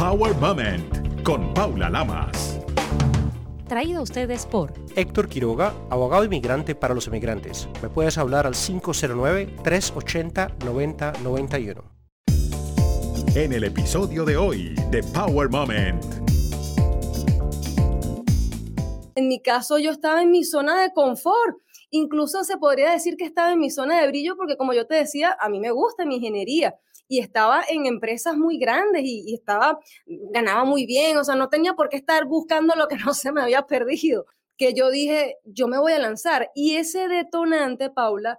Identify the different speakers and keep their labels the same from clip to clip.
Speaker 1: Power Moment con Paula Lamas.
Speaker 2: Traído a ustedes por
Speaker 3: Héctor Quiroga, abogado inmigrante para los inmigrantes. Me puedes hablar al 509-380-9091.
Speaker 1: En el episodio de hoy de Power Moment.
Speaker 4: En mi caso, yo estaba en mi zona de confort. Incluso se podría decir que estaba en mi zona de brillo porque, como yo te decía, a mí me gusta mi ingeniería y estaba en empresas muy grandes y, estaba, ganaba muy bien, o sea, no tenía por qué estar buscando lo que no se me había perdido, que yo dije, yo me voy a lanzar. Y ese detonante, Paula,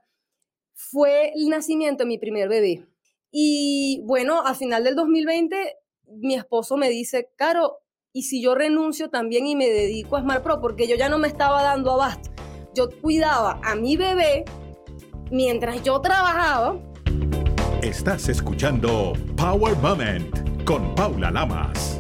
Speaker 4: fue el nacimiento de mi primer bebé. Y bueno, al final del 2020, mi esposo me dice, Caro, ¿y si yo renuncio también y me dedico a Smart Pro? Porque yo ya no me estaba dando abasto. Yo cuidaba a mi bebé mientras yo trabajaba
Speaker 1: Estás escuchando Power Moment con Paula Lamas.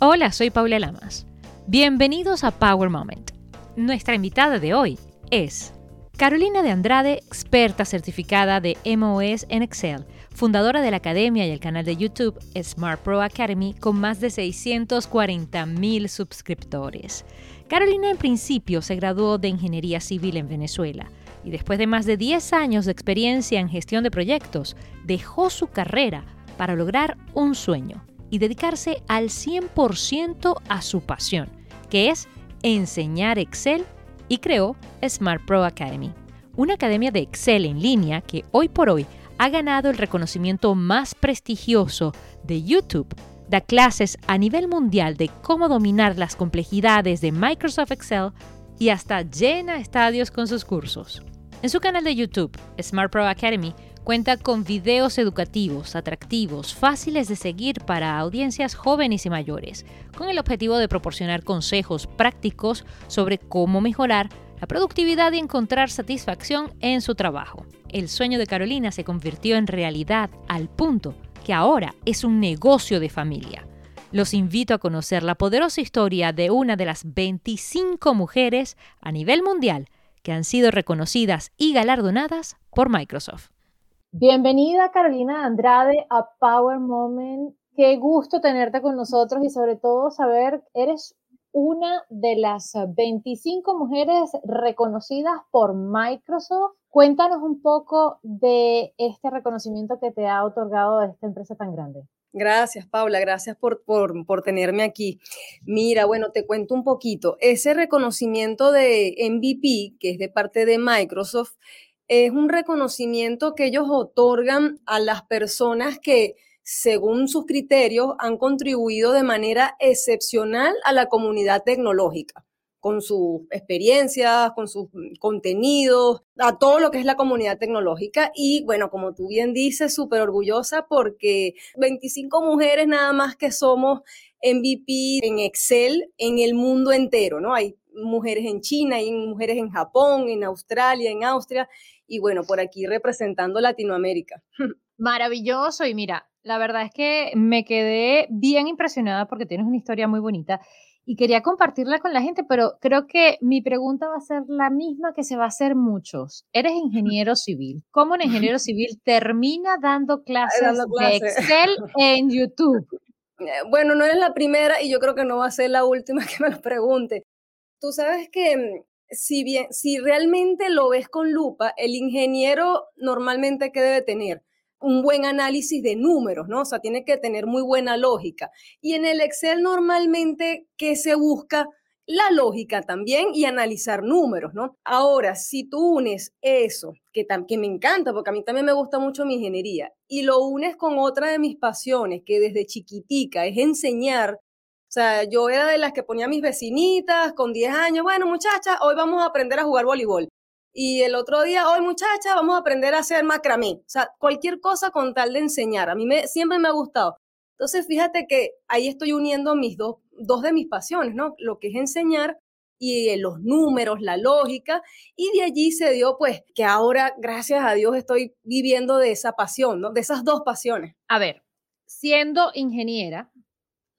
Speaker 2: Hola, soy Paula Lamas. Bienvenidos a Power Moment. Nuestra invitada de hoy es Carolina de Andrade, experta certificada de MOS en Excel, fundadora de la academia y el canal de YouTube Smart Pro Academy con más de 640 mil suscriptores. Carolina en principio se graduó de Ingeniería Civil en Venezuela y después de más de 10 años de experiencia en gestión de proyectos, dejó su carrera para lograr un sueño y dedicarse al 100% a su pasión, que es enseñar Excel y creó Smart Pro Academy, una academia de Excel en línea que hoy por hoy ha ganado el reconocimiento más prestigioso de YouTube da clases a nivel mundial de cómo dominar las complejidades de Microsoft Excel y hasta llena estadios con sus cursos. En su canal de YouTube, Smart Pro Academy, cuenta con videos educativos, atractivos, fáciles de seguir para audiencias jóvenes y mayores, con el objetivo de proporcionar consejos prácticos sobre cómo mejorar la productividad y encontrar satisfacción en su trabajo. El sueño de Carolina se convirtió en realidad al punto que ahora es un negocio de familia. Los invito a conocer la poderosa historia de una de las 25 mujeres a nivel mundial que han sido reconocidas y galardonadas por Microsoft.
Speaker 5: Bienvenida Carolina Andrade a Power Moment. Qué gusto tenerte con nosotros y sobre todo saber eres una de las 25 mujeres reconocidas por Microsoft Cuéntanos un poco de este reconocimiento que te ha otorgado esta empresa tan grande.
Speaker 4: Gracias, Paula, gracias por, por, por, tenerme aquí. Mira, bueno, te cuento un poquito. Ese reconocimiento de MVP, que es de parte de Microsoft, es un reconocimiento que ellos otorgan a las personas que, según sus criterios, han contribuido de manera excepcional a la comunidad tecnológica con sus experiencias, con sus contenidos, a todo lo que es la comunidad tecnológica. Y bueno, como tú bien dices, súper orgullosa porque 25 mujeres nada más que somos MVP en Excel en el mundo entero, ¿no? Hay mujeres en China, hay mujeres en Japón, en Australia, en Austria, y bueno, por aquí representando Latinoamérica.
Speaker 5: Maravilloso, y mira, la verdad es que me quedé bien impresionada porque tienes una historia muy bonita y quería compartirla con la gente, pero creo que mi pregunta va a ser la misma que se va a hacer muchos. Eres ingeniero civil. ¿Cómo un ingeniero civil termina dando clases, de Excel en YouTube?
Speaker 4: Eh, bueno, no eres la primera y yo creo que no va a ser la última que me lo pregunte. Tú sabes que mm, si bien, si realmente lo ves con lupa, el ingeniero normalmente, ¿qué debe tener? Un buen análisis de números, ¿no? O sea, tiene que tener muy buena lógica. Y en el Excel normalmente, ¿qué se busca? La lógica también y analizar números, ¿no? Ahora, si tú unes eso, que, que me encanta, porque a mí también me gusta mucho mi ingeniería, y lo unes con otra de mis pasiones, que desde chiquitica es enseñar o sea, yo era de las que ponía a mis vecinitas con 10 años, bueno, muchachas, hoy vamos a aprender a jugar voleibol y el otro día, hoy muchacha, vamos a aprender a hacer macramé. O sea, cualquier cosa con tal de enseñar. A mí me, siempre me ha gustado. Entonces, fíjate que ahí estoy uniendo mis dos, dos de mis pasiones, ¿no? Lo que es enseñar y eh, los números, la lógica, y de allí se dio pues que ahora, gracias a Dios, estoy viviendo de esa pasión, ¿no? De esas dos pasiones.
Speaker 5: A ver, siendo ingeniera,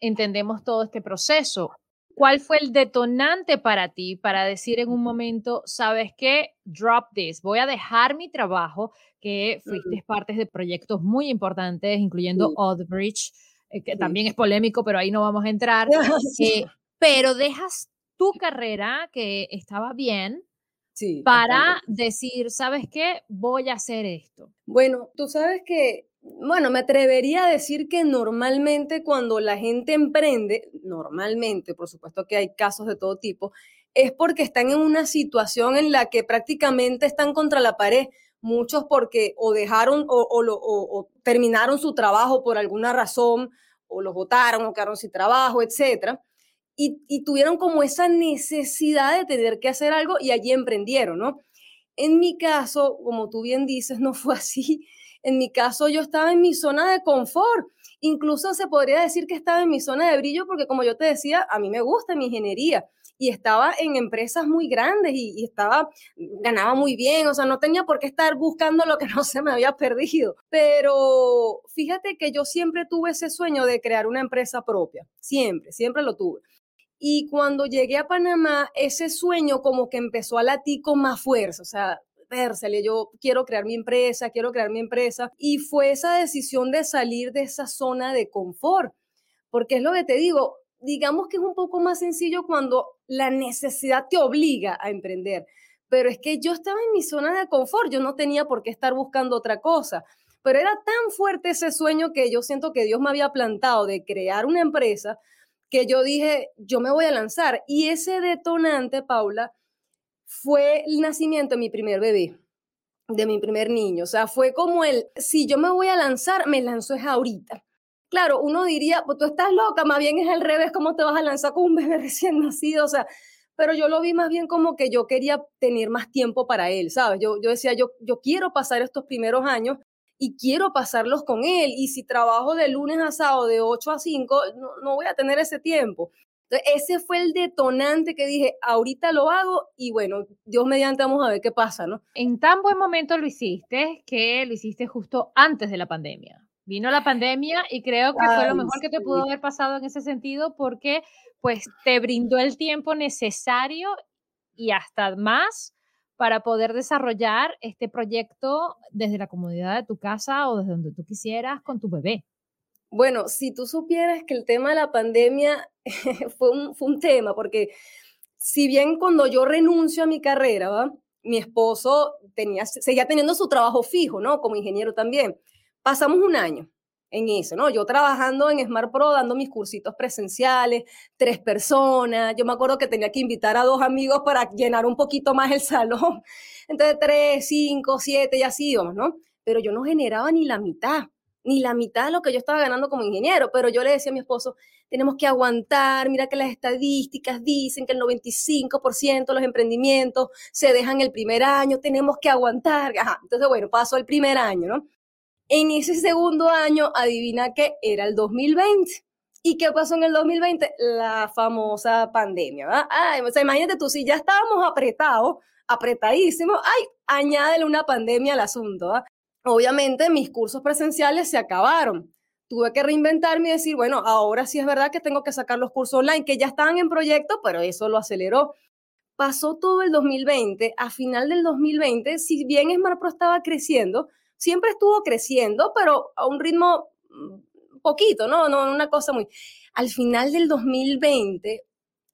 Speaker 5: entendemos todo este proceso
Speaker 2: ¿Cuál fue el detonante para ti para decir en un momento, sabes qué, drop this, voy a dejar mi trabajo, que fuiste parte de proyectos muy importantes, incluyendo Oddbridge, eh, que también es polémico, pero ahí no vamos a entrar, eh, pero dejas tu carrera, que estaba bien, para decir, ¿sabes qué? Voy a hacer esto.
Speaker 4: Bueno, tú sabes que bueno, me atrevería a decir que normalmente cuando la gente emprende, normalmente, por supuesto que hay casos de todo tipo, es porque están en una situación en la que prácticamente están contra la pared. Muchos porque o dejaron o, terminaron su trabajo por alguna razón, o los votaron o quedaron sin trabajo, etc. Y, y tuvieron como esa necesidad de tener que hacer algo y allí emprendieron, ¿no? En mi caso, como tú bien dices, no fue así en mi caso, yo estaba en mi zona de confort. Incluso se podría decir que estaba en mi zona de brillo porque, como yo te decía, a mí me gusta mi ingeniería y estaba en empresas muy grandes y, estaba, ganaba muy bien, o sea, no tenía por qué estar buscando lo que no se me había perdido. Pero fíjate que yo siempre tuve ese sueño de crear una empresa propia, siempre, siempre lo tuve. Y cuando llegué a Panamá, ese sueño como que empezó a latir con más fuerza, o sea, yo quiero crear mi empresa, quiero crear mi empresa. Y fue esa decisión de salir de esa zona de confort, porque es lo que te digo, digamos que es un poco más sencillo cuando la necesidad te obliga a emprender, pero es que yo estaba en mi zona de confort, yo no tenía por qué estar buscando otra cosa. Pero era tan fuerte ese sueño que yo siento que Dios me había plantado de crear una empresa que yo dije, yo me voy a lanzar. Y ese detonante, Paula, fue el nacimiento de mi primer bebé, de mi primer niño. O sea, fue como el, si yo me voy a lanzar, me lanzo es ahorita. Claro, uno diría, pues tú estás loca, más bien es al revés, ¿cómo te vas a lanzar con un bebé recién nacido? O sea, pero yo lo vi más bien como que yo quería tener más tiempo para él, ¿sabes? Yo, yo decía, yo, yo quiero pasar estos primeros años y quiero pasarlos con él. Y si trabajo de lunes a sábado de 8 a 5, no, no voy a tener ese tiempo ese fue el detonante que dije, ahorita lo hago y bueno, Dios mediante vamos a ver qué pasa, ¿no?
Speaker 2: En tan buen momento lo hiciste que lo hiciste justo antes de la pandemia. Vino la pandemia y creo que fue lo mejor que te pudo haber pasado en ese sentido porque pues te brindó el tiempo necesario y hasta más para poder desarrollar este proyecto desde la comodidad de tu casa o desde donde tú quisieras con tu bebé.
Speaker 4: Bueno, si tú supieras que el tema de la pandemia fue, un, fue un tema, porque si bien cuando yo renuncio a mi carrera, ¿va? mi esposo tenía, seguía teniendo su trabajo fijo, ¿no? Como ingeniero también. Pasamos un año en eso, ¿no? Yo trabajando en Smart Pro, dando mis cursitos presenciales, tres personas. Yo me acuerdo que tenía que invitar a dos amigos para llenar un poquito más el salón. Entonces, tres, cinco, siete, y así íbamos, ¿no? Pero yo no generaba ni la mitad ni la mitad de lo que yo estaba ganando como ingeniero, pero yo le decía a mi esposo, tenemos que aguantar, mira que las estadísticas dicen que el 95% de los emprendimientos se dejan el primer año, tenemos que aguantar. Entonces, bueno, pasó el primer año, ¿no? En ese segundo año, adivina qué, era el 2020. ¿Y qué pasó en el 2020? La famosa pandemia, ¿verdad? Ay, o sea, imagínate tú, si ya estábamos apretados, apretadísimos, ay, añádele una pandemia al asunto, ¿verdad? Obviamente mis cursos presenciales se acabaron. Tuve que reinventarme y decir, bueno, ahora sí es verdad que tengo que sacar los cursos online, que ya estaban en proyecto, pero eso lo aceleró. Pasó todo el 2020. A final del 2020, si bien SmartPro estaba creciendo, siempre estuvo creciendo, pero a un ritmo mm, poquito, ¿no? No una cosa muy... Al final del 2020,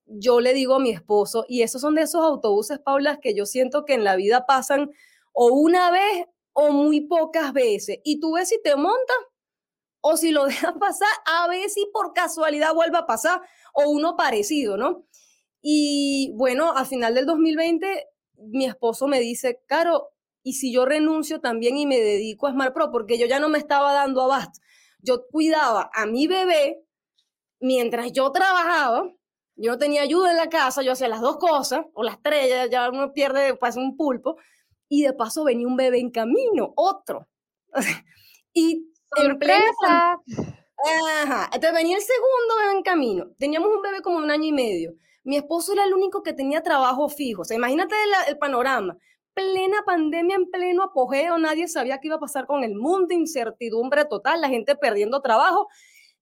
Speaker 4: yo le digo a mi esposo, y esos son de esos autobuses, Paula, que yo siento que en la vida pasan o una vez o muy pocas veces. Y tú ves si te montas o si lo dejas pasar, a ver si por casualidad vuelve a pasar o uno parecido, ¿no? Y bueno, a final del 2020, mi esposo me dice, Caro, ¿y si yo renuncio también y me dedico a Smart Pro? Porque yo ya no me estaba dando abasto. Yo cuidaba a mi bebé mientras yo trabajaba, yo no tenía ayuda en la casa, yo hacía las dos cosas, o las tres, ya, ya uno pierde, pues un pulpo y de paso venía un bebé en camino, otro. y
Speaker 2: ¡Sorpresa!
Speaker 4: Ajá, entonces venía el segundo bebé en camino. Teníamos un bebé como un año y medio. Mi esposo era el único que tenía trabajo fijo. O sea, imagínate el, panorama. Plena pandemia, en pleno apogeo, nadie sabía qué iba a pasar con el mundo, incertidumbre total, la gente perdiendo trabajo.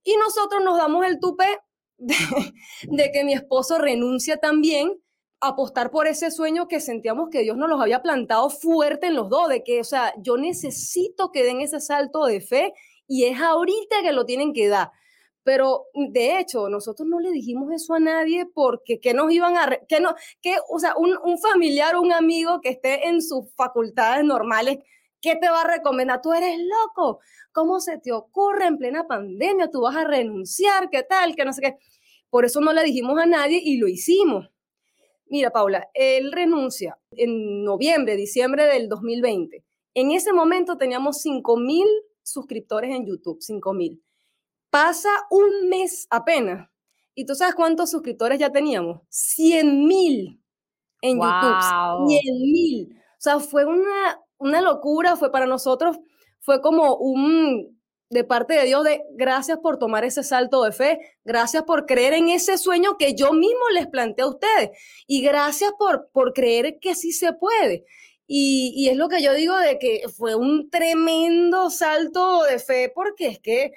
Speaker 4: Y nosotros nos damos el tupe de, que mi esposo renuncia también apostar por ese sueño que sentíamos que Dios nos los había plantado fuerte en los dos, de que, o sea, yo necesito que den ese salto de fe y es ahorita que lo tienen que dar. Pero de hecho, nosotros no le dijimos eso a nadie porque que nos iban a, que no, que, o sea, un, un familiar un amigo que esté en sus facultades normales, ¿qué te va a recomendar? Tú eres loco. ¿Cómo se te ocurre en plena pandemia? Tú vas a renunciar, ¿qué tal? Que no sé qué. Por eso no le dijimos a nadie y lo hicimos. Mira, Paula, él renuncia en noviembre, diciembre del 2020. En ese momento teníamos 5 mil suscriptores en YouTube, 5 mil. Pasa un mes apenas. ¿Y tú sabes cuántos suscriptores ya teníamos? 100 mil en YouTube. 100 mil. O sea, fue una, una locura, fue para nosotros, fue como un, de parte de Dios de gracias por tomar ese salto de fe, gracias por creer en ese sueño que yo mismo les planteé a ustedes y gracias por, por creer que sí se puede. Y, y, es lo que yo digo de que fue un tremendo salto de fe porque es que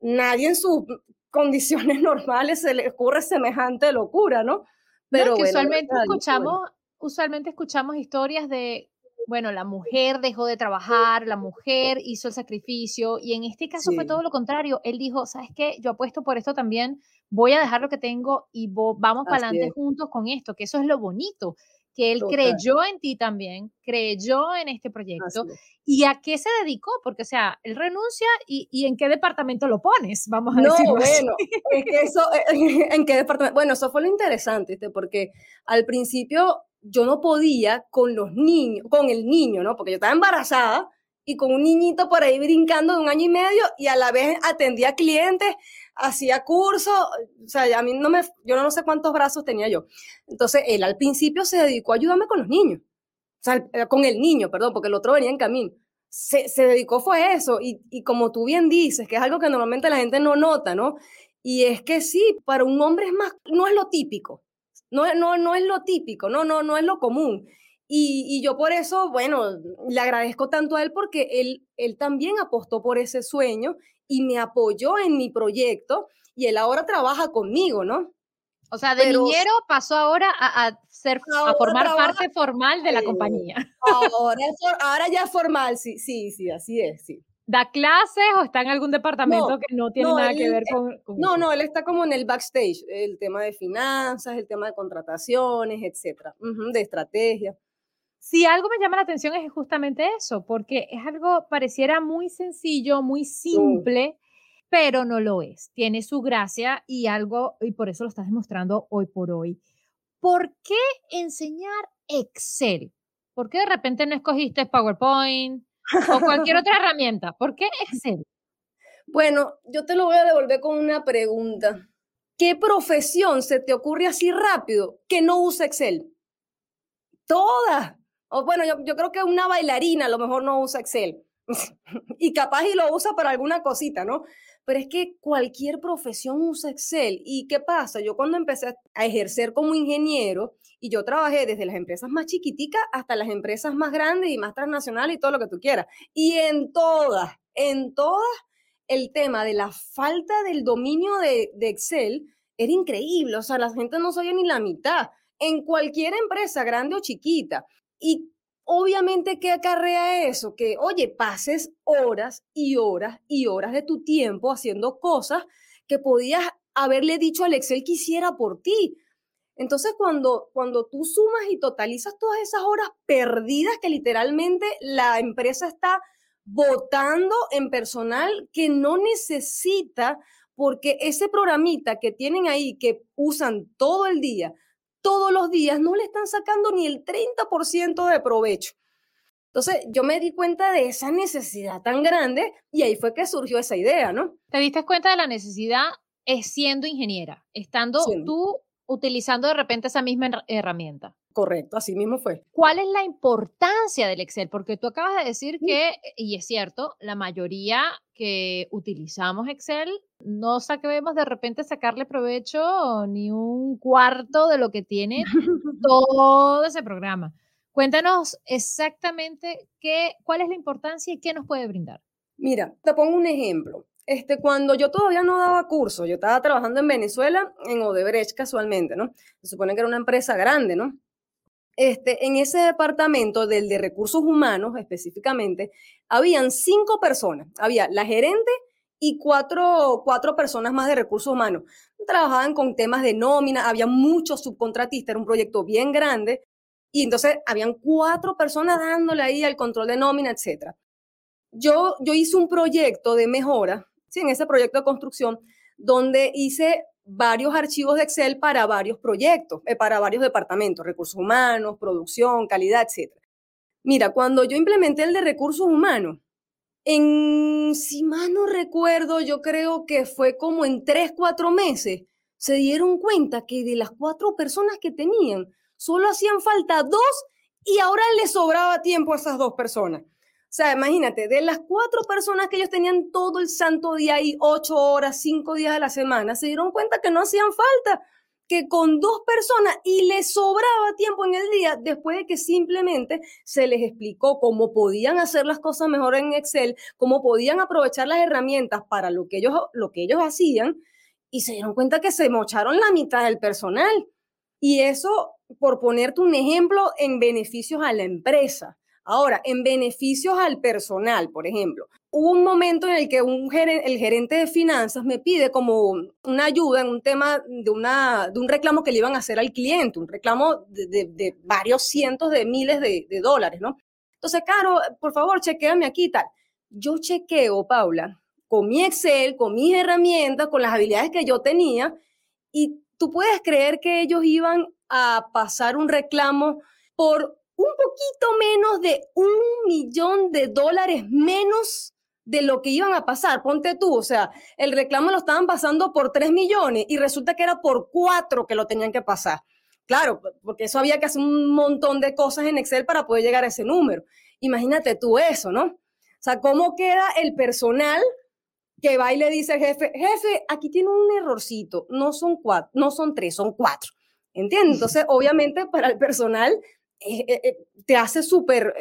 Speaker 4: nadie en sus condiciones normales se le ocurre semejante locura, ¿no?
Speaker 2: Pero usualmente escuchamos, usualmente escuchamos historias de bueno, la mujer dejó de trabajar, la mujer hizo el sacrificio y en este caso fue todo lo contrario. Él dijo, ¿sabes qué? Yo apuesto por esto también, voy a dejar lo que tengo y vamos para adelante juntos con esto, que eso es lo bonito, que él creyó en ti también, creyó en este proyecto. ¿Y a qué se dedicó? Porque, o sea, él renuncia y, ¿en qué departamento lo pones? Vamos a no,
Speaker 4: bueno, es que eso, ¿en qué departamento? Bueno, eso fue lo interesante, porque al principio yo no podía con los niños, con el niño, ¿no? Porque yo estaba embarazada y con un niñito por ahí brincando de un año y medio y a la vez atendía clientes, hacía cursos, o sea, a mí no me, yo no sé cuántos brazos tenía yo. Entonces, él al principio se dedicó a ayudarme con los niños, o eh, con el niño, perdón, porque el otro venía en camino. Se, se dedicó fue eso, y, y como tú bien dices, que es algo que normalmente la gente no nota, ¿no? Y es que sí, para un hombre es más, no es lo típico. No, no, no es lo típico, no, no, no es lo común. Y, y, yo por eso, bueno, le agradezco tanto a él porque él, él también apostó por ese sueño y me apoyó en mi proyecto y él ahora trabaja conmigo, ¿no?
Speaker 2: O sea, de niñero pasó ahora a, ser, a formar parte formal de la compañía.
Speaker 4: Ahora, ahora ya formal, sí, sí, sí, así es, sí.
Speaker 2: ¿Da clases o está en algún departamento que no tiene nada que ver con,
Speaker 4: No, no, él está como en el backstage, el tema de finanzas, el tema de contrataciones, etcétera, de estrategia.
Speaker 2: Si algo me llama la atención es justamente eso, porque es algo, pareciera muy sencillo, muy simple, pero no lo es. Tiene su gracia y algo, y por eso lo estás demostrando hoy por hoy. ¿Por qué enseñar Excel? ¿Por qué de repente no escogiste PowerPoint? O cualquier otra herramienta. ¿Por qué Excel?
Speaker 4: Bueno, yo te lo voy a devolver con una pregunta. ¿Qué profesión se te ocurre así rápido que no use Excel? Todas. O bueno, yo, yo creo que una bailarina a lo mejor no usa Excel. y capaz y lo usa para alguna cosita, ¿no? Pero es que cualquier profesión usa Excel. ¿Y qué pasa? Yo cuando empecé a ejercer como ingeniero, y yo trabajé desde las empresas más chiquiticas hasta las empresas más grandes y más transnacionales y todo lo que tú quieras. Y en todas, en todas, el tema de la falta del dominio de, Excel era increíble. O sea, la gente no sabía ni la mitad. En cualquier empresa, grande o chiquita. Y obviamente, ¿qué acarrea eso? Que, oye, pases horas y horas y horas de tu tiempo haciendo cosas que podías haberle dicho al Excel que hiciera por ti. Entonces, cuando, cuando tú sumas y totalizas todas esas horas perdidas que literalmente la empresa está votando en personal que no necesita, porque ese programita que tienen ahí, que usan todo el día, todos los días, no le están sacando ni el 30% de provecho. Entonces, yo me di cuenta de esa necesidad tan grande y ahí fue que surgió esa idea, ¿no?
Speaker 2: Te diste cuenta de la necesidad siendo ingeniera, estando tú utilizando de repente esa misma herramienta.
Speaker 4: Correcto, así mismo fue.
Speaker 2: ¿Cuál es la importancia del Excel? Porque tú acabas de decir que, y es cierto, la mayoría que utilizamos Excel no sabemos de repente sacarle provecho ni un cuarto de lo que tiene todo ese programa. Cuéntanos exactamente qué, cuál es la importancia y qué nos puede brindar.
Speaker 4: Mira, te pongo un ejemplo. Este, cuando yo todavía no daba curso, yo estaba trabajando en Venezuela, en Odebrecht casualmente, ¿no? Se supone que era una empresa grande, ¿no? Este, en ese departamento del de recursos humanos específicamente, habían cinco personas. Había la gerente y cuatro, cuatro personas más de recursos humanos. Trabajaban con temas de nómina, había muchos subcontratistas, era un proyecto bien grande. Y entonces habían cuatro personas dándole ahí al control de nómina, etc. Yo, yo hice un proyecto de mejora, ¿sí? en ese proyecto de construcción, donde hice varios archivos de Excel para varios proyectos, eh, para varios departamentos, recursos humanos, producción, calidad, etc. Mira, cuando yo implementé el de recursos humanos, en, si mal no recuerdo, yo creo que fue como en tres, cuatro meses, se dieron cuenta que de las cuatro personas que tenían, solo hacían falta dos y ahora les sobraba tiempo a esas dos personas. O sea, imagínate, de las cuatro personas que ellos tenían todo el santo día ahí, ocho horas, cinco días a la semana, se dieron cuenta que no hacían falta, que con dos personas y les sobraba tiempo en el día después de que simplemente se les explicó cómo podían hacer las cosas mejor en Excel, cómo podían aprovechar las herramientas para lo que ellos, lo que ellos hacían y se dieron cuenta que se mocharon la mitad del personal. Y eso, por ponerte un ejemplo, en beneficios a la empresa. Ahora, en beneficios al personal, por ejemplo, hubo un momento en el que un el gerente de finanzas me pide como una ayuda en un tema de, una, de un reclamo que le iban a hacer al cliente, un reclamo de, varios cientos de miles de, dólares, ¿no? Entonces, Caro, por favor, chequeame aquí tal. Yo chequeo, Paula, con mi Excel, con mis herramientas, con las habilidades que yo tenía, y tú puedes creer que ellos iban a pasar un reclamo por un poquito menos de un millón de dólares menos de lo que iban a pasar. Ponte tú, o sea, el reclamo lo estaban pasando por 3 millones y resulta que era por 4 que lo tenían que pasar. Claro, porque eso había que hacer un montón de cosas en Excel para poder llegar a ese número. Imagínate tú eso, ¿no? O sea, ¿cómo queda el personal que va y le dice al jefe, jefe, aquí tiene un errorcito, no son cuatro, no son tres, son cuatro. ¿Entiendes? Entonces, obviamente, para el personal te hace súper...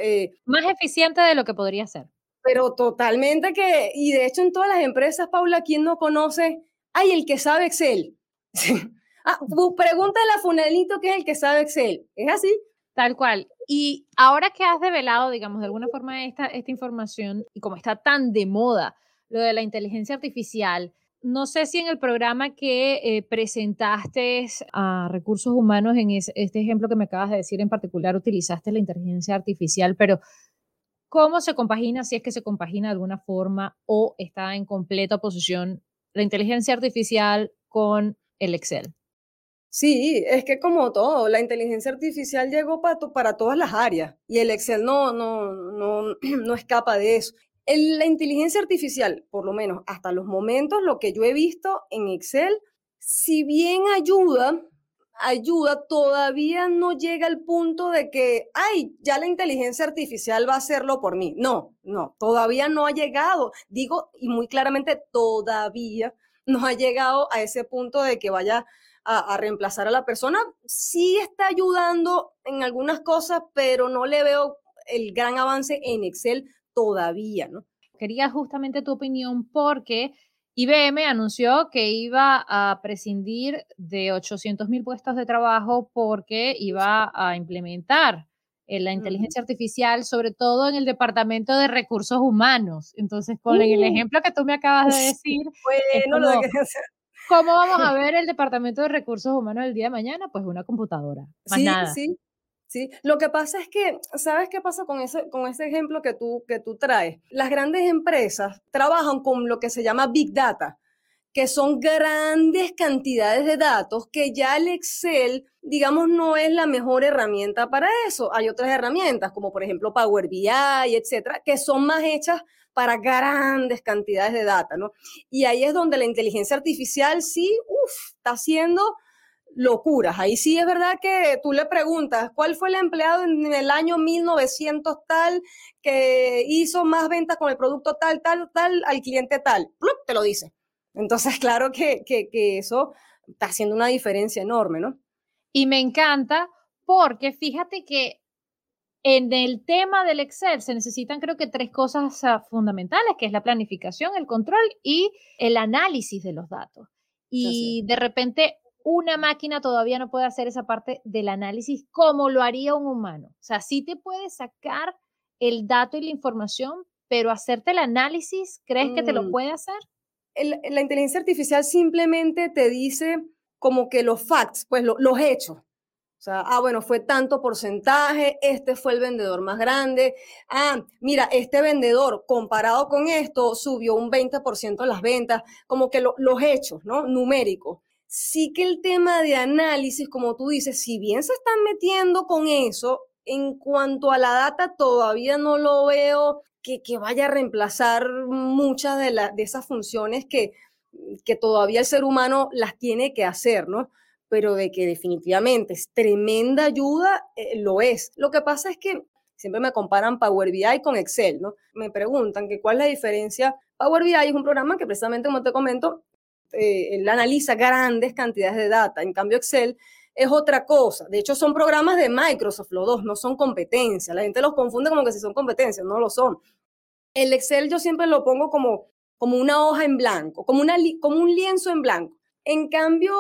Speaker 2: Más eficiente de lo que podría ser.
Speaker 4: Pero totalmente que, y de hecho en todas las empresas, Paula, ¿quién no conoce? Ay, el que sabe Excel. ah, pregúntale a Funelito que es el que sabe Excel. Es así.
Speaker 2: Tal cual. Y ahora que has develado, digamos, de alguna forma esta, esta información y como está tan de moda lo de la inteligencia artificial, no sé si en el programa que eh, presentaste a recursos humanos, en este ejemplo que me acabas de decir en particular, utilizaste la inteligencia artificial, pero ¿cómo se compagina, si es que se compagina de alguna forma o está en completa oposición la inteligencia artificial con el Excel?
Speaker 4: Sí, es que como todo, la inteligencia artificial llegó para, para todas las áreas y el Excel no, no, no, no escapa de eso la inteligencia artificial, por lo menos hasta los momentos, lo que yo he visto en Excel, si bien ayuda, ayuda, todavía no llega al punto de que, ay, ya la inteligencia artificial va a hacerlo por mí. No, no, todavía no ha llegado. Digo, y muy claramente, todavía no ha llegado a ese punto de que vaya a, reemplazar a la persona. Sí está ayudando en algunas cosas, pero no le veo el gran avance en Excel todavía, ¿no?
Speaker 2: Quería justamente tu opinión porque IBM anunció que iba a prescindir de 800 mil puestos de trabajo porque iba a implementar eh, la inteligencia artificial, sobre todo en el departamento de recursos humanos. Entonces, con el uh. ejemplo que tú me acabas de decir,
Speaker 4: bueno, lo de
Speaker 2: ¿cómo vamos a ver el departamento de recursos humanos el día de mañana? Pues una computadora. Más
Speaker 4: sí,
Speaker 2: nada.
Speaker 4: sí, ¿sí? Lo que pasa es que, ¿sabes qué pasa con ese, con ese ejemplo que tú, que tú traes? Las grandes empresas trabajan con lo que se llama Big Data, que son grandes cantidades de datos que ya el Excel, digamos, no es la mejor herramienta para eso. Hay otras herramientas, como por ejemplo Power BI, etcétera, que son más hechas para grandes cantidades de data, ¿no? Y ahí es donde la inteligencia artificial sí, uff, está haciendo locuras. Ahí sí es verdad que tú le preguntas, ¿cuál fue el empleado en el año 1900 tal que hizo más ventas con el producto tal, tal, tal al cliente tal? Te lo dice. Entonces, claro que, que, que eso está haciendo una diferencia enorme, ¿no?
Speaker 2: Y me encanta porque fíjate que
Speaker 5: En el tema del Excel se necesitan creo que tres cosas ah, fundamentales, que es la planificación, el control y el análisis de los datos. Y de repente una máquina todavía no puede hacer esa parte del análisis como lo haría un humano. O sea, sí te puede sacar el dato y la información, pero hacerte el análisis, ¿crees que te lo mm. puede hacer?
Speaker 4: la inteligencia artificial simplemente te dice como que los facts, pues los hechos. O sea, ah, bueno, fue tanto porcentaje, este fue el vendedor más grande. Ah, mira, este vendedor comparado con esto subió un 20% las ventas, como que los hechos, ¿no? Numéricos. Sí que el tema de análisis, como tú dices, si bien se están metiendo con eso, en cuanto a la data todavía no lo veo que, vaya a reemplazar muchas de, de esas funciones que, que todavía el ser humano las tiene que hacer, ¿no? pero de que definitivamente es tremenda ayuda, eh, lo es. Lo que pasa es que siempre me comparan Power BI con Excel, ¿no? Me preguntan que cuál es la diferencia. Power BI es un programa que precisamente, como te comento, eh, él analiza grandes cantidades de data. En cambio, Excel es otra cosa. De hecho, son programas de Microsoft, los dos, no son competencia. La gente los confunde como que si son competencias, no lo son. El Excel yo siempre lo pongo como, como una hoja en blanco, como, una, como un lienzo en blanco. En cambio,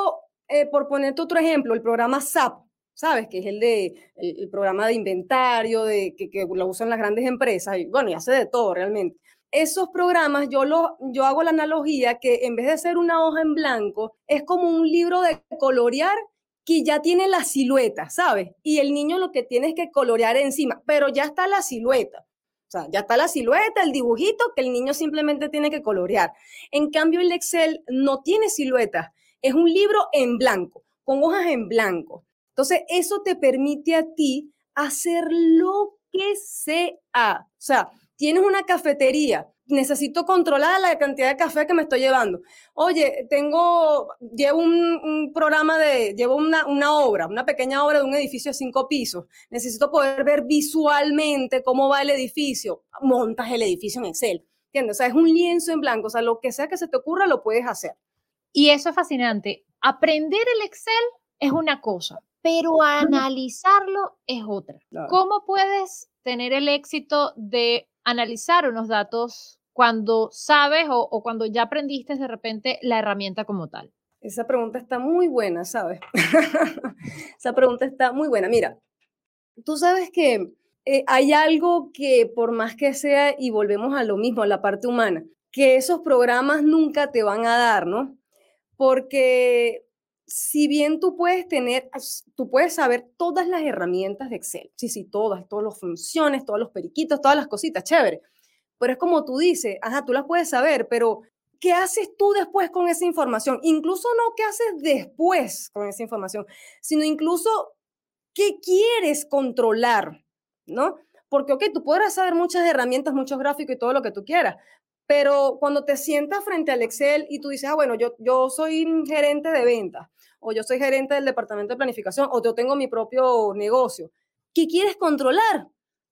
Speaker 4: eh, por ponerte otro ejemplo, el programa SAP, ¿sabes? Que es el de el, programa de inventario, de, que, que, lo usan las grandes empresas, y bueno, y hace de todo realmente. Esos programas, yo, lo, yo hago la analogía que en vez de ser una hoja en blanco, es como un libro de colorear que ya tiene la silueta, ¿sabes? Y el niño lo que tiene es que colorear encima, pero ya está la silueta. O sea, ya está la silueta, el dibujito que el niño simplemente tiene que colorear. En cambio, el Excel no tiene silueta es un libro en blanco, con hojas en blanco. Entonces, eso te permite a ti hacer lo que sea. O sea, tienes una cafetería, necesito controlar la cantidad de café que me estoy llevando. Oye, tengo, llevo un, programa de, llevo una, una, obra, una pequeña obra de un edificio de cinco pisos. Necesito poder ver visualmente cómo va el edificio. Montas el edificio en Excel. ¿Entiendes? O sea, es un lienzo en blanco. O sea, lo que sea que se te ocurra, lo puedes hacer.
Speaker 5: Y eso es fascinante. Aprender el Excel es una cosa, pero analizarlo es otra. ¿Cómo puedes tener el éxito de analizar unos datos cuando sabes o, cuando ya aprendiste de repente la herramienta como tal?
Speaker 4: Esa pregunta está muy buena, ¿sabes? Esa pregunta está muy buena. Mira, tú sabes que eh, hay algo que por más que sea, y volvemos a lo mismo, a la parte humana, que esos programas nunca te van a dar, ¿no? porque si bien tú puedes tener, tú puedes saber todas las herramientas de Excel, sí, sí, todas, todas las funciones, todos los periquitos, todas las cositas, chévere. Pero es como tú dices, ajá, tú las puedes saber, pero ¿qué haces tú después con esa información? Incluso no qué haces después con esa información, sino incluso qué quieres controlar, ¿no? Porque, ok, tú podrás saber muchas herramientas, muchos gráficos y todo lo que tú quieras, pero cuando te sientas frente al Excel y tú dices, ah, bueno, yo, yo soy gerente de ventas, o yo soy gerente del departamento de planificación, o yo tengo mi propio negocio, ¿qué quieres controlar?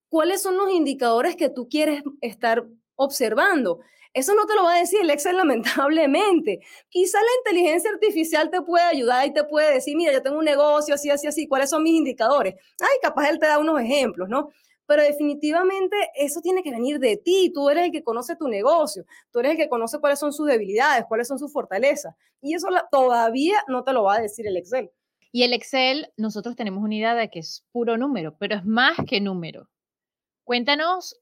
Speaker 4: ¿Cuáles son los indicadores que tú quieres estar observando? Eso no te lo va a decir el Excel lamentablemente. Quizá la inteligencia artificial te puede ayudar y te puede decir, mira, yo tengo un negocio así, así, así, ¿cuáles son mis indicadores? Ay, capaz él te da unos ejemplos, ¿no? Pero definitivamente eso tiene que venir de ti. Tú eres el que conoce tu negocio, tú eres el que conoce cuáles son sus debilidades, cuáles son sus fortalezas. Y eso todavía no te lo va a decir el Excel.
Speaker 5: Y el Excel, nosotros tenemos una idea de que es puro número, pero es más que número. Cuéntanos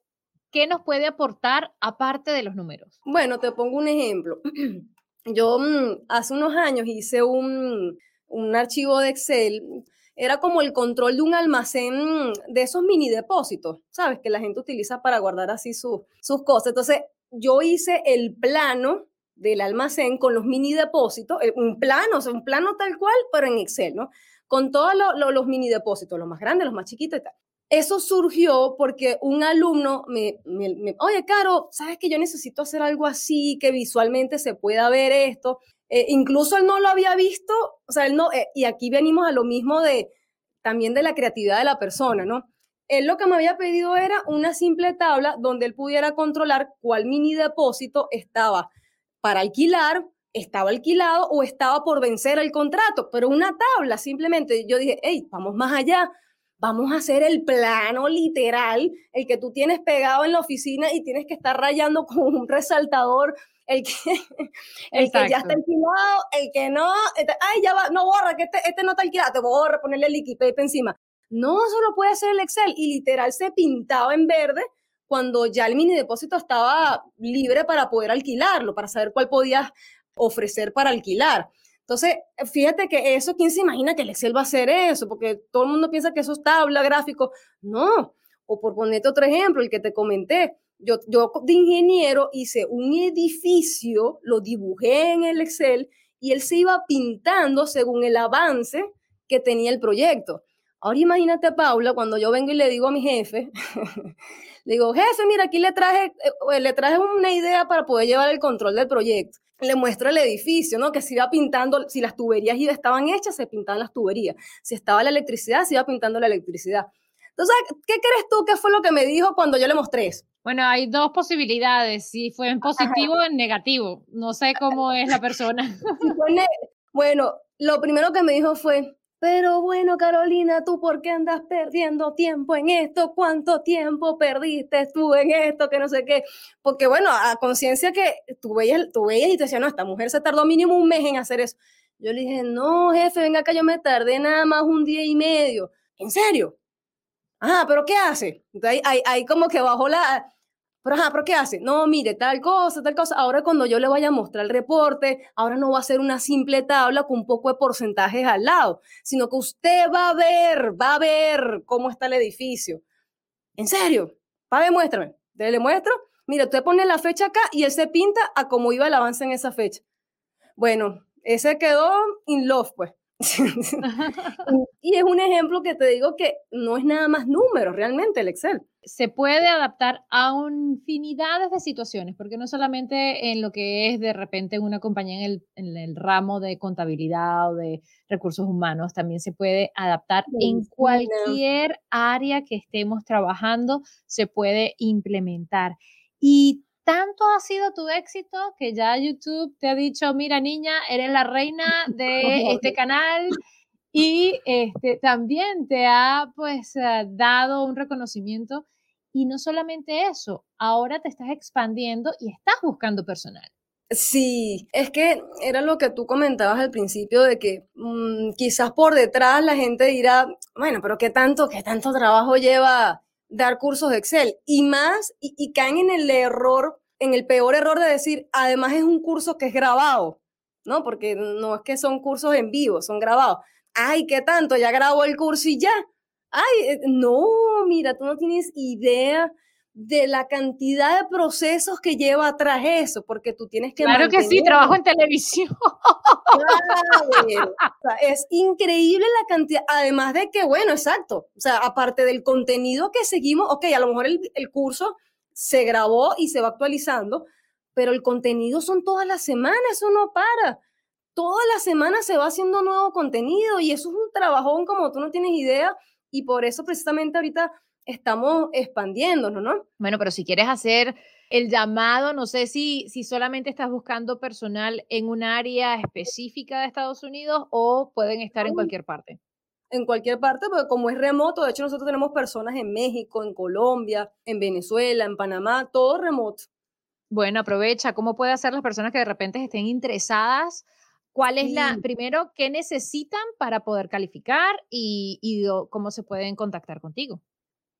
Speaker 5: qué nos puede aportar aparte de los números.
Speaker 4: Bueno, te pongo un ejemplo. Yo mm, hace unos años hice un, un archivo de Excel era como el control de un almacén de esos mini depósitos, ¿sabes? Que la gente utiliza para guardar así sus cosas. Entonces, yo hice el plano del almacén con los mini depósitos, eh, un plano, o sea, un plano tal cual, pero en Excel, ¿no? Con todos los mini depósitos, los más grandes, los más chiquitos y tal. Eso surgió porque un alumno me, me, oye, Caro, ¿sabes que yo necesito hacer algo así, que visualmente se pueda ver esto? Eh, incluso él no lo había visto, o sea, él no, eh, y aquí venimos a lo mismo de también de la creatividad de la persona, ¿no? Él lo que me había pedido era una simple tabla donde él pudiera controlar cuál mini depósito estaba para alquilar, estaba alquilado o estaba por vencer el contrato, pero una tabla simplemente. Yo dije, hey, vamos más allá. vamos a hacer el plano literal, el que tú tienes pegado en la oficina y tienes que estar rayando con un resaltador, el que, el que ya está alquilado, el que no, este, ay, ya va, no borra, que este, este no está alquilado, te borra, ponerle el Wikipedia encima. No, eso lo puede hacer el Excel y literal se pintaba en verde cuando ya el mini depósito estaba libre para poder alquilarlo, para saber cuál podías ofrecer para alquilar. Entonces, fíjate que eso, ¿quién se imagina que el Excel va a hacer eso? Porque todo el mundo piensa que eso es tabla, gráfico. No. O por ponerte otro ejemplo, el que te comenté. Yo, yo de ingeniero hice un edificio, lo dibujé en el Excel y él se iba pintando según el avance que tenía el proyecto. Ahora imagínate, Paula, cuando yo vengo y le digo a mi jefe, le digo, jefe, mira, aquí le traje, eh, le traje una idea para poder llevar el control del proyecto le muestro el edificio, ¿no? Que se iba pintando, si las tuberías estaban hechas, se pintaban las tuberías. Si estaba la electricidad, se iba pintando la electricidad. Entonces, ¿qué crees tú que fue lo que me dijo cuando yo le mostré eso?
Speaker 2: Bueno, hay dos posibilidades, si fue en positivo o en negativo. No sé cómo es la persona.
Speaker 4: bueno, lo primero que me dijo fue, pero bueno, Carolina, ¿tú por qué andas perdiendo tiempo en esto? ¿Cuánto tiempo perdiste tú en esto? Que no sé qué. Porque bueno, a conciencia que tú veías, tú veías y te decías, no, esta mujer se tardó mínimo un mes en hacer eso. Yo le dije, no, jefe, venga acá, yo me tardé nada más un día y medio. ¿En serio? Ah, pero ¿qué hace? Entonces ahí, ahí como que bajó la, pero, ajá, ¿pero qué hace? No, mire, tal cosa, tal cosa. Ahora cuando yo le vaya a mostrar el reporte, ahora no va a ser una simple tabla con un poco de porcentajes al lado, sino que usted va a ver, va a ver cómo está el edificio. ¿En serio? Pague, muéstrame. Le muestro. Mire, usted pone la fecha acá y él se pinta a cómo iba el avance en esa fecha. Bueno, ese quedó in love, pues. y es un ejemplo que te digo que no es nada más números realmente el Excel.
Speaker 2: Se puede adaptar a infinidades de situaciones, porque no solamente en lo que es de repente una compañía en el, en el ramo de contabilidad o de recursos humanos, también se puede adaptar en cualquier área que estemos trabajando, se puede implementar. Y tanto ha sido tu éxito que ya YouTube te ha dicho, mira niña, eres la reina de este canal y este, también te ha pues eh, dado un reconocimiento y no solamente eso, ahora te estás expandiendo y estás buscando personal.
Speaker 4: Sí, es que era lo que tú comentabas al principio de que mm, quizás por detrás la gente dirá, bueno, pero qué tanto, qué tanto trabajo lleva dar cursos de Excel y más, y, caen en el error, en el peor error de decir, además es un curso que es grabado, ¿no? Porque no es que son cursos en vivo, son grabados. Ay, ¿qué tanto? Ya grabó el curso y ya. Ay, eh, no, mira, tú no tienes idea de la cantidad de procesos que lleva atrás eso, porque tú tienes que...
Speaker 2: Claro que sí, trabajo en televisión.
Speaker 4: es increíble la cantidad, además de que, bueno, exacto, o sea, aparte del contenido que seguimos, ok, a lo mejor el, el curso se grabó y se va actualizando, pero el contenido son todas las semanas, eso no para. Todas las semanas se va haciendo nuevo contenido y eso es un trabajón como tú no tienes idea y por eso precisamente ahorita estamos expandiéndonos, ¿no?
Speaker 2: Bueno, pero si quieres hacer el llamado, no sé si, si solamente estás buscando personal en un área específica de Estados Unidos o pueden estar en cualquier parte.
Speaker 4: En cualquier parte, porque como es remoto, de hecho nosotros tenemos personas en México, en Colombia, en Venezuela, en Panamá, todo remoto.
Speaker 2: Bueno, aprovecha. ¿Cómo puede hacer las personas que de repente estén interesadas? ¿Cuál es la, primero, qué necesitan para poder calificar y, y cómo se pueden contactar contigo?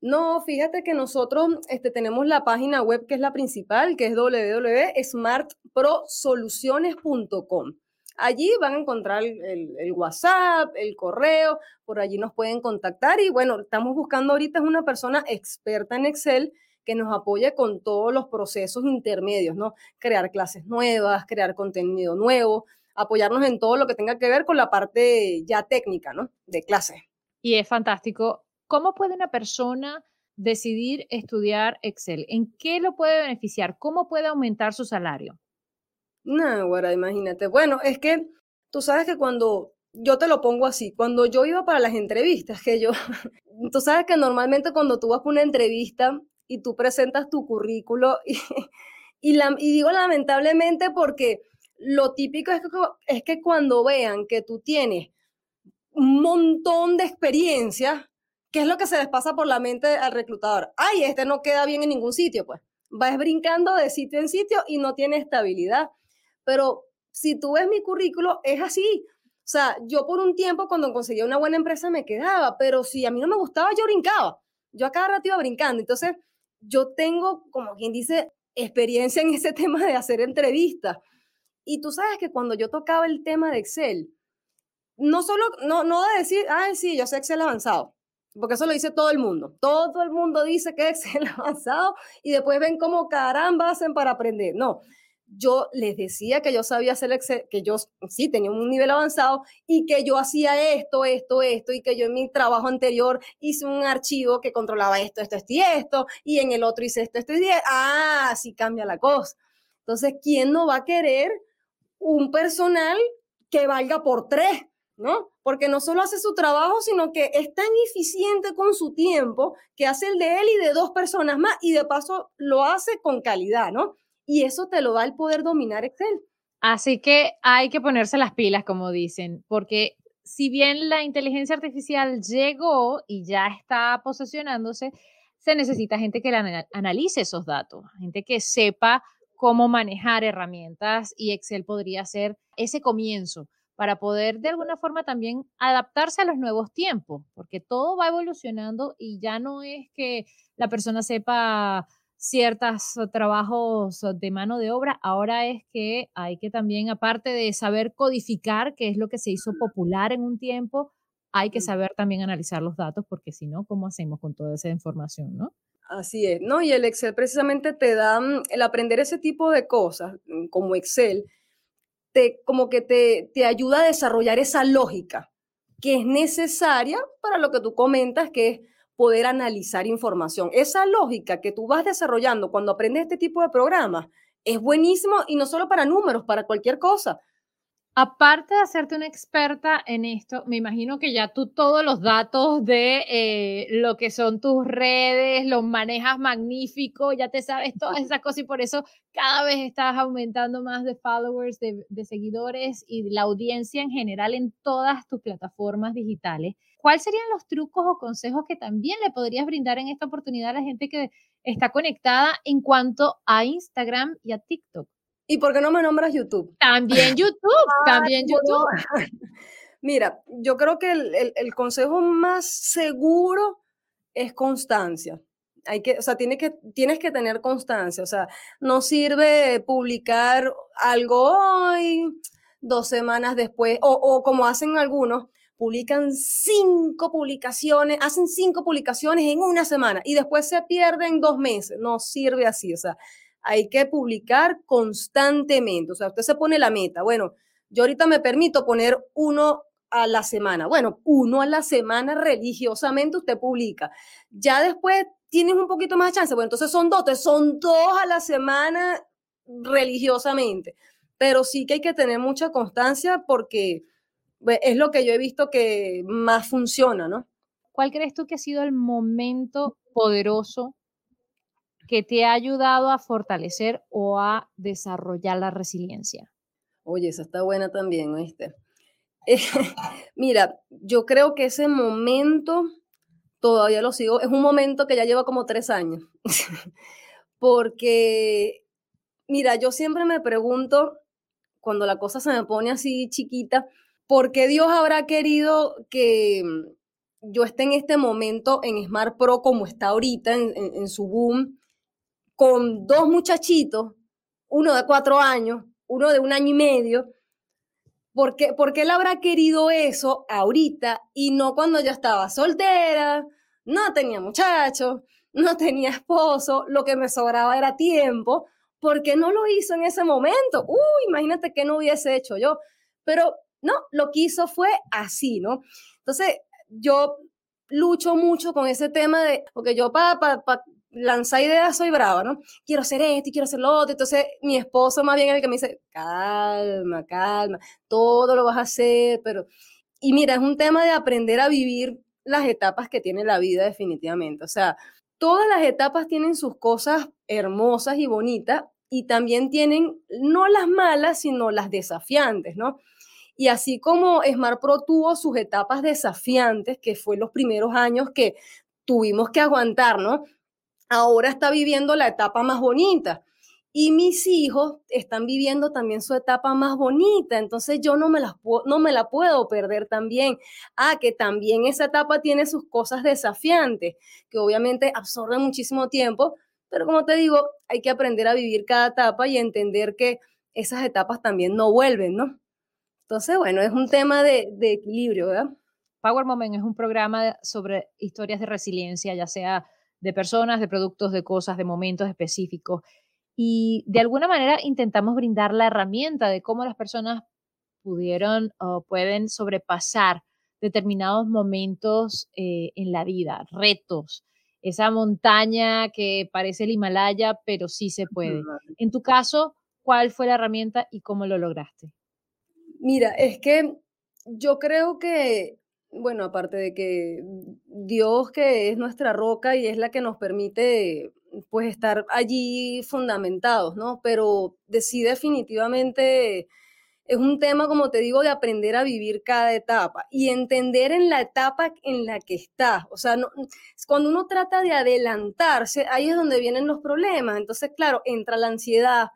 Speaker 4: No, fíjate que nosotros este, tenemos la página web que es la principal, que es www.smartprosoluciones.com. Allí van a encontrar el, el, WhatsApp, el correo, por allí nos pueden contactar y bueno, estamos buscando ahorita una persona experta en Excel que nos apoye con todos los procesos intermedios, ¿no? Crear clases nuevas, crear contenido nuevo, apoyarnos en todo lo que tenga que ver con la parte ya técnica, ¿no? De clase.
Speaker 2: Y es fantástico ¿Cómo puede una persona decidir estudiar Excel? ¿En qué lo puede beneficiar? ¿Cómo puede aumentar su salario?
Speaker 4: No, ahora imagínate. Bueno, es que tú sabes que cuando yo te lo pongo así, cuando yo iba para las entrevistas, que yo, tú sabes que normalmente cuando tú vas para una entrevista y tú presentas tu currículo y, y, y digo lamentablemente porque lo típico es que, es que cuando vean que tú tienes un montón de experiencia, ¿qué es lo que se les pasa por la mente al reclutador? Ay, este no queda bien en ningún sitio, pues. Vas brincando de sitio en sitio y no tiene estabilidad. Pero si tú ves mi currículo, es así. O sea, yo por un tiempo cuando conseguía una buena empresa me quedaba, pero si a mí no me gustaba, yo brincaba. Yo a cada rato iba brincando. Entonces, yo tengo, como quien dice, experiencia en ese tema de hacer entrevistas. Y tú sabes que cuando yo tocaba el tema de Excel, no solo, no, no de decir, ay, sí, yo sé Excel avanzado, porque eso lo dice todo el mundo. Todo el mundo dice que Excel avanzado y después ven cómo caramba hacen para aprender. No, yo les decía que yo sabía hacer Excel, que yo sí tenía un nivel avanzado y que yo hacía esto, esto, esto, y que yo en mi trabajo anterior hice un archivo que controlaba esto, esto, esto y esto, y en el otro hice esto, esto y esto. Ah, sí cambia la cosa. Entonces, ¿quién no va a querer un personal que valga por tres? ¿No? Porque no solo hace su trabajo, sino que es tan eficiente con su tiempo que hace el de él y de dos personas más y de paso lo hace con calidad, ¿no? y eso te lo da el poder dominar Excel.
Speaker 2: Así que hay que ponerse las pilas, como dicen, porque si bien la inteligencia artificial llegó y ya está posesionándose, se necesita gente que analice esos datos, gente que sepa cómo manejar herramientas y Excel podría ser ese comienzo para poder de alguna forma también adaptarse a los nuevos tiempos, porque todo va evolucionando y ya no es que la persona sepa ciertos trabajos de mano de obra, ahora es que hay que también, aparte de saber codificar, que es lo que se hizo popular en un tiempo, hay que saber también analizar los datos, porque si no, ¿cómo hacemos con toda esa información, no?
Speaker 4: Así es, ¿no? Y el Excel precisamente te da, mm, el aprender ese tipo de cosas, mm, como Excel, te, como que te, te ayuda a desarrollar esa lógica que es necesaria para lo que tú comentas, que es poder analizar información. Esa lógica que tú vas desarrollando cuando aprendes este tipo de programas es buenísimo y no solo para números, para cualquier cosa.
Speaker 2: Aparte de hacerte una experta en esto, me imagino que ya tú todos los datos de eh, lo que son tus redes los manejas magnífico, ya te sabes todas esas cosas y por eso cada vez estás aumentando más de followers, de, de seguidores y la audiencia en general en todas tus plataformas digitales. ¿Cuáles serían los trucos o consejos que también le podrías brindar en esta oportunidad a la gente que está conectada en cuanto a Instagram y a TikTok?
Speaker 4: ¿Y por qué no me nombras YouTube?
Speaker 2: También YouTube, también YouTube.
Speaker 4: Mira, yo creo que el, consejo más seguro es constancia. Hay que, o sea, tienes que, tienes que tener constancia. O sea, no sirve publicar algo hoy, dos semanas después, o, o como hacen algunos, publican cinco publicaciones, hacen cinco publicaciones en una semana y después se pierden dos meses. No sirve así. O sea, hay que publicar constantemente. O sea, usted se pone la meta. Bueno, yo ahorita me permito poner uno a la semana. Bueno, uno a la semana religiosamente usted publica. Ya después tienes un poquito más de chance. Bueno, entonces son dos, son dos a la semana religiosamente. Pero sí que hay que tener mucha constancia porque es lo que yo he visto que más funciona, ¿no?
Speaker 2: ¿Cuál crees tú que ha sido el momento poderoso que te ha ayudado a fortalecer o a desarrollar la resiliencia?
Speaker 4: Oye, esa está buena también, ¿oíste? mira, yo creo que ese momento todavía lo sigo, es un momento que ya lleva como tres años, porque, mira, yo siempre me pregunto, cuando la cosa se me pone así chiquita, ¿por qué Dios habrá querido que yo esté en este momento en Smart Pro como está ahorita en su boom? Con dos muchachitos, uno de cuatro años, uno de un año y medio, ¿por qué, él habrá querido eso ahorita y no cuando yo estaba soltera, no tenía muchachos, no tenía esposo, lo que me sobraba era tiempo? ¿Por qué no lo hizo en ese momento? Uy, imagínate que no hubiese hecho yo. Pero no, lo que hizo fue así, ¿no? Entonces, yo lucho mucho con ese tema de, porque yo para lanza ideas soy brava, ¿no? Quiero hacer esto y quiero hacer lo otro. Entonces, mi esposo más bien es el que me dice, calma, calma, todo lo vas a hacer, pero... Y mira, es un tema de aprender a vivir las etapas que tiene la vida definitivamente. O sea, todas las etapas tienen sus cosas hermosas y bonitas y también tienen no las malas, sino las desafiantes, ¿no? Y así como Smart Pro tuvo sus etapas desafiantes, que fue los primeros años que tuvimos que aguantar, ¿no? Ahora está viviendo la etapa más bonita. Y mis hijos están viviendo también su etapa más bonita, entonces yo no me, las no me la puedo perder también. Ah, que también esa etapa tiene sus cosas desafiantes, que obviamente absorben muchísimo tiempo, pero como te digo, hay que aprender a vivir cada etapa y entender que esas etapas también no vuelven, ¿no? Entonces, bueno, es un tema de, de equilibrio, ¿verdad?
Speaker 2: Power Moment es un programa sobre historias de resiliencia, ya sea de personas, de productos, de cosas, de momentos específicos y de alguna manera intentamos brindar la herramienta de cómo las personas pudieron o pueden sobrepasar determinados momentos eh, en la vida, retos, esa montaña que parece el Himalaya, pero sí se puede. En tu caso, ¿cuál fue la herramienta y cómo lo lograste?
Speaker 4: Mira, es que yo creo que, bueno, aparte de que Dios que es nuestra roca y es la que nos permite pues estar allí fundamentados, ¿no? Pero sí definitivamente es un tema, como te digo, de aprender a vivir cada etapa y entender en la etapa en la que estás. O sea, no, cuando uno trata de adelantarse, ahí es donde vienen los problemas. Entonces, claro, entra la ansiedad.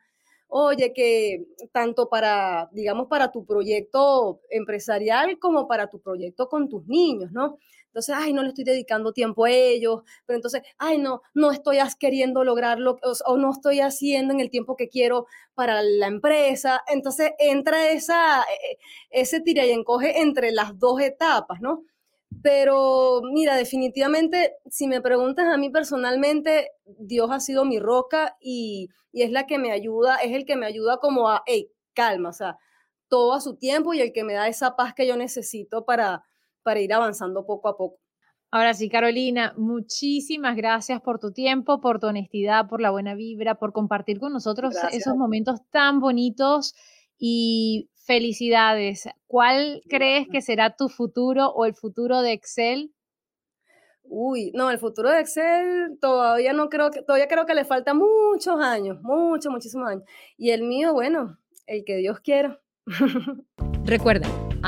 Speaker 4: Oye, que tanto para, digamos, para tu proyecto empresarial como para tu proyecto con tus niños, ¿no? Entonces, ay, no le estoy dedicando tiempo a ellos, pero entonces, ay, no, no estoy queriendo lograrlo o, no estoy haciendo en el tiempo que quiero para la empresa. Entonces, entra esa, e, e, ese tira y encoge entre las dos etapas, ¿no? Pero mira, definitivamente, si me preguntas a mí personalmente, Dios ha sido mi roca y, y es la que me ayuda, es el que me ayuda como a, hey, calma, o sea, todo a su tiempo y el que me da esa paz que yo necesito para, para ir avanzando poco a poco.
Speaker 2: Ahora sí, Carolina, muchísimas gracias por tu tiempo, por tu honestidad, por la buena vibra, por compartir con nosotros esos momentos tan bonitos y felicidades. ¿Cuál crees que será tu futuro o el futuro de Excel?
Speaker 4: Uy, no, el futuro de Excel todavía no creo que, todavía creo que le falta muchos años, muchos, muchísimos años. Y el mío, bueno, el que Dios quiera.
Speaker 2: Recuerda,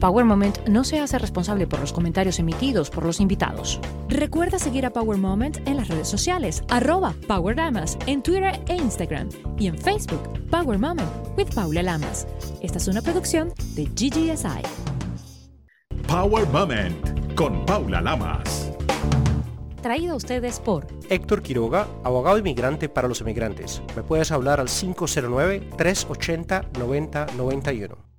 Speaker 2: Power Moment no se hace responsable por los comentarios emitidos por los invitados. Recuerda seguir a Power Moment en las redes sociales, arroba Power Lamas, en Twitter e Instagram y en Facebook, Power Moment with Paula Lamas. Esta es una producción de GGSI.
Speaker 1: Power Moment con Paula Lamas.
Speaker 2: Traído a ustedes por
Speaker 3: Héctor Quiroga, abogado inmigrante para los emigrantes. Me puedes hablar al 509-380-9091.